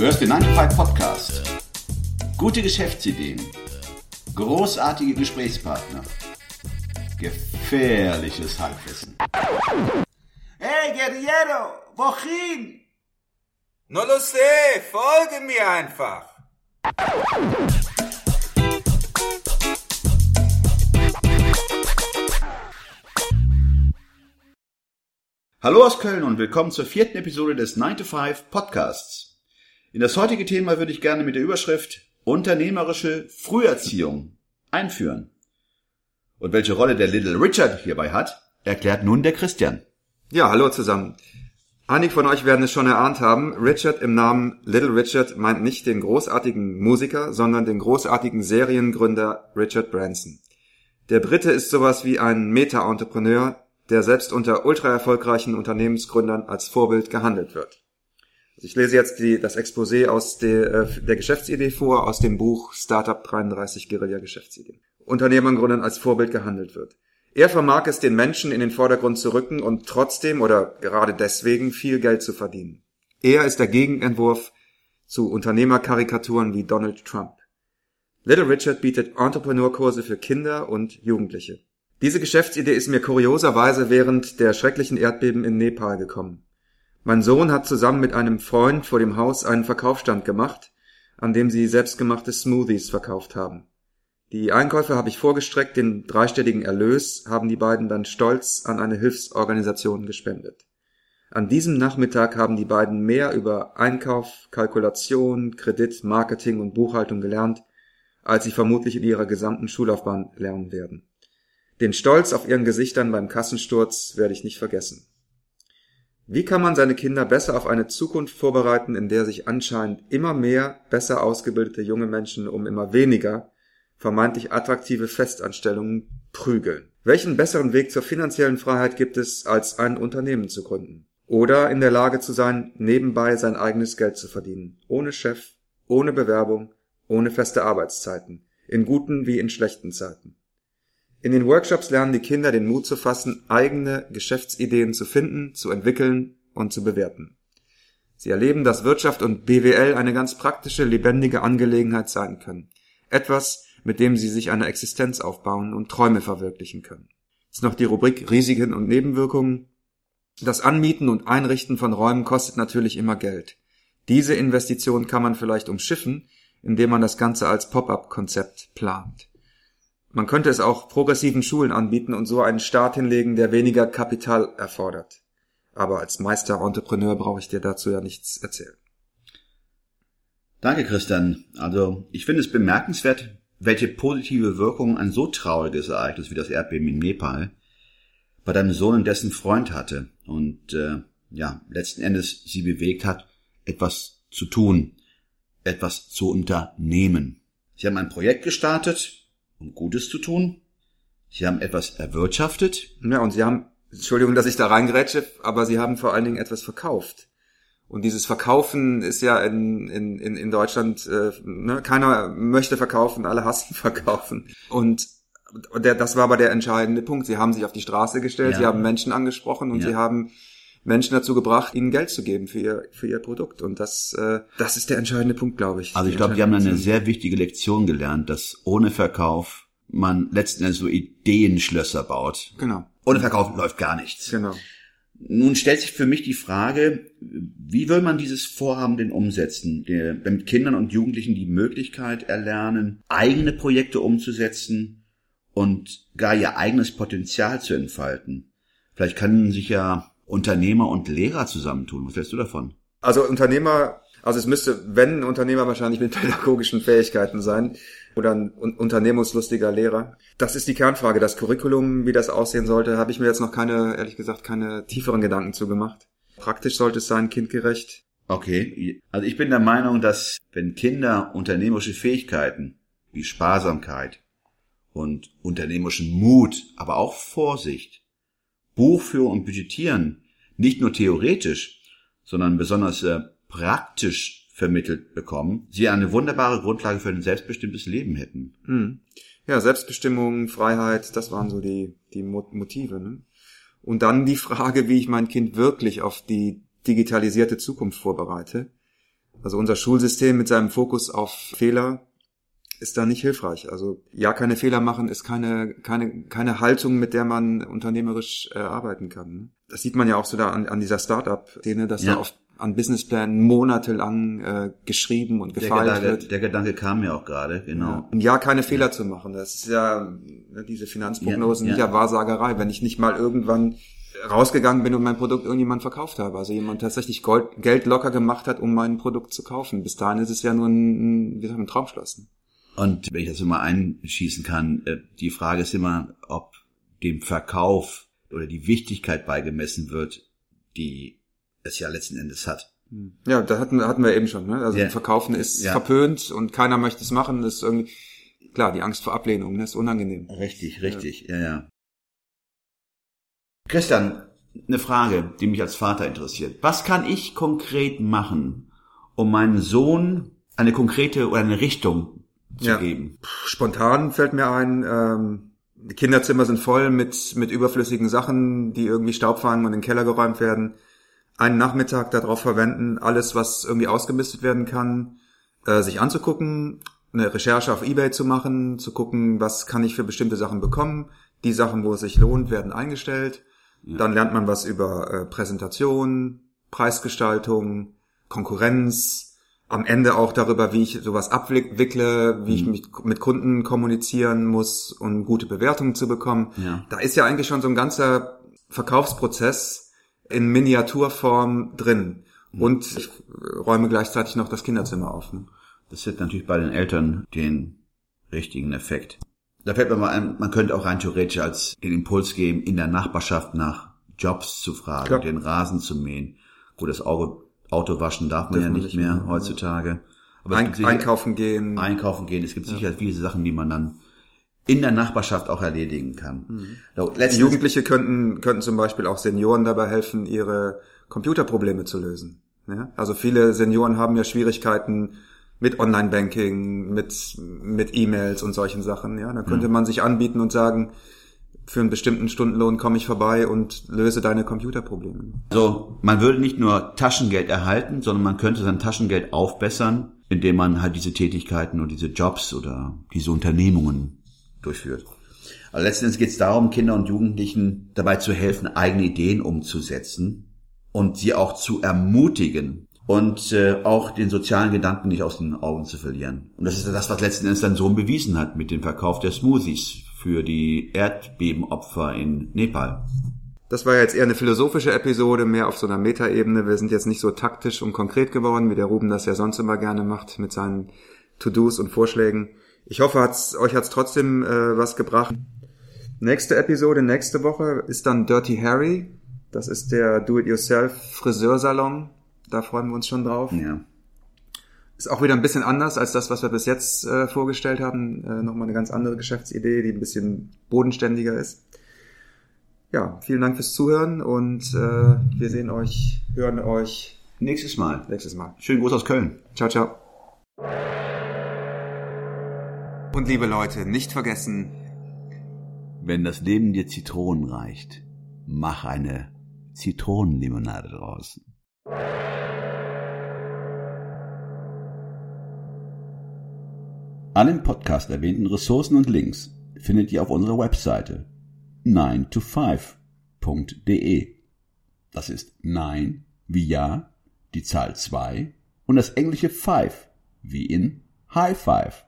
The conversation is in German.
Du hörst den 95 Podcast. Gute Geschäftsideen. Großartige Gesprächspartner. Gefährliches Halbwissen. Hey, Guerriero, wohin? No lo sé, folge mir einfach. Hallo aus Köln und willkommen zur vierten Episode des 9 to 5 Podcasts. In das heutige Thema würde ich gerne mit der Überschrift Unternehmerische Früherziehung einführen. Und welche Rolle der Little Richard hierbei hat, erklärt nun der Christian. Ja, hallo zusammen. Einige von euch werden es schon erahnt haben, Richard im Namen Little Richard meint nicht den großartigen Musiker, sondern den großartigen Seriengründer Richard Branson. Der Brite ist sowas wie ein Meta-Entrepreneur, der selbst unter ultra erfolgreichen Unternehmensgründern als Vorbild gehandelt wird. Also ich lese jetzt die, das Exposé aus der, äh, der Geschäftsidee vor, aus dem Buch Startup 33 Guerilla Geschäftsideen. Unternehmern gründern als Vorbild gehandelt wird. Er vermag es, den Menschen in den Vordergrund zu rücken und trotzdem oder gerade deswegen viel Geld zu verdienen. Er ist der Gegenentwurf zu Unternehmerkarikaturen wie Donald Trump. Little Richard bietet Entrepreneurkurse für Kinder und Jugendliche. Diese Geschäftsidee ist mir kurioserweise während der schrecklichen Erdbeben in Nepal gekommen. Mein Sohn hat zusammen mit einem Freund vor dem Haus einen Verkaufsstand gemacht, an dem sie selbstgemachte Smoothies verkauft haben. Die Einkäufe habe ich vorgestreckt, den dreistelligen Erlös haben die beiden dann stolz an eine Hilfsorganisation gespendet. An diesem Nachmittag haben die beiden mehr über Einkauf, Kalkulation, Kredit, Marketing und Buchhaltung gelernt, als sie vermutlich in ihrer gesamten Schullaufbahn lernen werden. Den Stolz auf ihren Gesichtern beim Kassensturz werde ich nicht vergessen. Wie kann man seine Kinder besser auf eine Zukunft vorbereiten, in der sich anscheinend immer mehr besser ausgebildete junge Menschen um immer weniger vermeintlich attraktive Festanstellungen prügeln? Welchen besseren Weg zur finanziellen Freiheit gibt es, als ein Unternehmen zu gründen? Oder in der Lage zu sein, nebenbei sein eigenes Geld zu verdienen, ohne Chef, ohne Bewerbung, ohne feste Arbeitszeiten, in guten wie in schlechten Zeiten. In den Workshops lernen die Kinder den Mut zu fassen, eigene Geschäftsideen zu finden, zu entwickeln und zu bewerten. Sie erleben, dass Wirtschaft und BWL eine ganz praktische, lebendige Angelegenheit sein können. Etwas, mit dem sie sich eine Existenz aufbauen und Träume verwirklichen können. Ist noch die Rubrik Risiken und Nebenwirkungen. Das Anmieten und Einrichten von Räumen kostet natürlich immer Geld. Diese Investition kann man vielleicht umschiffen, indem man das Ganze als Pop-up-Konzept plant. Man könnte es auch progressiven Schulen anbieten und so einen Start hinlegen, der weniger Kapital erfordert. Aber als Meister-Entrepreneur brauche ich dir dazu ja nichts erzählen. Danke, Christian. Also, ich finde es bemerkenswert, welche positive Wirkung ein so trauriges Ereignis wie das Erdbeben in Nepal bei deinem Sohn und dessen Freund hatte und äh, ja, letzten Endes sie bewegt hat, etwas zu tun, etwas zu unternehmen. Sie haben ein Projekt gestartet, um Gutes zu tun. Sie haben etwas erwirtschaftet. Ja, und sie haben, Entschuldigung, dass ich da reingrätsche, aber sie haben vor allen Dingen etwas verkauft. Und dieses Verkaufen ist ja in, in, in Deutschland, äh, ne, keiner möchte verkaufen, alle hassen verkaufen. Und der, das war aber der entscheidende Punkt. Sie haben sich auf die Straße gestellt, ja. sie haben Menschen angesprochen und ja. sie haben Menschen dazu gebracht, ihnen Geld zu geben für ihr, für ihr Produkt. Und das, äh, das ist der entscheidende Punkt, glaube ich. Also ich glaube, die haben eine sehr wichtige Lektion gelernt, dass ohne Verkauf man letzten Endes so Ideenschlösser baut. Genau. Ohne Verkauf läuft gar nichts. Genau. Nun stellt sich für mich die Frage, wie will man dieses Vorhaben denn umsetzen, damit Kindern und Jugendlichen die Möglichkeit erlernen, eigene Projekte umzusetzen und gar ihr eigenes Potenzial zu entfalten. Vielleicht können sich ja Unternehmer und Lehrer zusammentun. Was hältst du davon? Also Unternehmer, also es müsste, wenn ein Unternehmer wahrscheinlich mit pädagogischen Fähigkeiten sein oder ein unternehmungslustiger Lehrer. Das ist die Kernfrage. Das Curriculum, wie das aussehen sollte, habe ich mir jetzt noch keine, ehrlich gesagt, keine tieferen Gedanken zugemacht. Praktisch sollte es sein, kindgerecht. Okay, also ich bin der Meinung, dass wenn Kinder unternehmerische Fähigkeiten wie Sparsamkeit und unternehmerischen Mut, aber auch Vorsicht, Buchführung und Budgetieren nicht nur theoretisch, sondern besonders äh, praktisch vermittelt bekommen, sie eine wunderbare Grundlage für ein selbstbestimmtes Leben hätten. Hm. Ja, Selbstbestimmung, Freiheit, das waren so die, die Motive. Ne? Und dann die Frage, wie ich mein Kind wirklich auf die digitalisierte Zukunft vorbereite. Also unser Schulsystem mit seinem Fokus auf Fehler ist da nicht hilfreich. Also ja, keine Fehler machen ist keine keine keine Haltung, mit der man unternehmerisch äh, arbeiten kann. Das sieht man ja auch so da an, an dieser Startup-Szene, dass Ja. da oft an Businessplänen monatelang äh, geschrieben und Der gefeilt Gedanke, wird. der Gedanke kam mir auch gerade, genau. Ein Jahr keine Fehler zu machen. Das ist ja, ne, diese Finanzprognosen Ja, ja. ja Wahrsagerei, wenn ich nicht mal irgendwann rausgegangen bin und mein Produkt irgendjemand verkauft habe. Also jemand tatsächlich Gold, Geld locker gemacht hat, um mein Produkt zu kaufen. Bis dahin ist es ja nur ein, ein, ein Traumschloss. Und wenn ich das immer einschießen kann, äh, die Frage ist immer, ob dem Verkauf oder die Wichtigkeit beigemessen wird, die es ja letzten Endes hat. Ja, da hatten, hatten wir eben schon. Ne? Also Ja. Verkaufen ist Ja. verpönt und keiner möchte es machen. Das ist irgendwie, klar, die Angst vor Ablehnung, ne, ist unangenehm. Richtig, richtig, ja, ja. Christian, eine Frage, die mich als Vater interessiert. Was kann ich konkret machen, um meinem Sohn eine konkrete oder eine Richtung zu Ja. geben? Spontan fällt mir ein, ähm, die Kinderzimmer sind voll mit, mit überflüssigen Sachen, die irgendwie Staub fangen und in den Keller geräumt werden. Einen Nachmittag darauf verwenden, alles, was irgendwie ausgemistet werden kann, äh, sich anzugucken, eine Recherche auf Ebay zu machen, zu gucken, was kann ich für bestimmte Sachen bekommen. Die Sachen, wo es sich lohnt, werden eingestellt. Dann lernt man was über äh, Präsentation, Preisgestaltung, Konkurrenz, am Ende auch darüber, wie ich sowas abwickle, wie ich mich mit Kunden kommunizieren muss, um gute Bewertungen zu bekommen. Ja. Da ist ja eigentlich schon so ein ganzer Verkaufsprozess in Miniaturform drin. Und ich räume gleichzeitig noch das Kinderzimmer auf. Ne? Das hat natürlich bei den Eltern den richtigen Effekt. Da fällt mir mal ein, man könnte auch rein theoretisch als den Impuls geben, in der Nachbarschaft nach Jobs zu fragen, Klar. den Rasen zu mähen. Gut, das Auto, Auto waschen darf man ja nicht mehr mehr, heutzutage. Aber Ein, sicher- einkaufen gehen. einkaufen gehen. Es gibt sicher viele Sachen, die man dann in der Nachbarschaft auch erledigen kann. Mhm. So, Jugendliche könnten, könnten zum Beispiel auch Senioren dabei helfen, ihre Computerprobleme zu lösen. Ja? Also viele Senioren haben ja Schwierigkeiten mit Online-Banking, mit, mit E-Mails und solchen Sachen. Ja? Dann könnte man sich anbieten und sagen, für einen bestimmten Stundenlohn komme ich vorbei und löse deine Computerprobleme. Also man würde nicht nur Taschengeld erhalten, sondern man könnte sein Taschengeld aufbessern, indem man halt diese Tätigkeiten und diese Jobs oder diese Unternehmungen durchführt. Aber letzten Endes geht es darum, Kinder und Jugendlichen dabei zu helfen, eigene Ideen umzusetzen und sie auch zu ermutigen und äh, auch den sozialen Gedanken nicht aus den Augen zu verlieren. Und das ist das, was letzten Endes dann Sohn bewiesen hat mit dem Verkauf der Smoothies für die Erdbebenopfer in Nepal. Das war jetzt eher eine philosophische Episode, mehr auf so einer Metaebene. Wir sind jetzt nicht so taktisch und konkret geworden, wie der Ruben das ja sonst immer gerne macht mit seinen To-Dos und Vorschlägen. Ich hoffe, hat's, euch hat's trotzdem äh, was gebracht. Nächste Episode, nächste Woche ist dann Dirty Harry. Das ist der Do-it-yourself Friseursalon. Da freuen wir uns schon drauf. Ja. Ist auch wieder ein bisschen anders als das, was wir bis jetzt äh, vorgestellt haben. Äh, Nochmal eine ganz andere Geschäftsidee, die ein bisschen bodenständiger ist. Ja, vielen Dank fürs Zuhören und äh, wir sehen euch, hören euch Nächstes Mal. nächstes Mal. Schönen Gruß aus Köln. Ciao, ciao. Und liebe Leute, nicht vergessen, Wenn das Leben dir Zitronen reicht, mach eine Zitronenlimonade draus. Alle im Podcast erwähnten Ressourcen und Links findet ihr auf unserer Webseite 9to5.de. Das ist 9 wie Ja, die Zahl 2 und das englische 5 wie in High Five.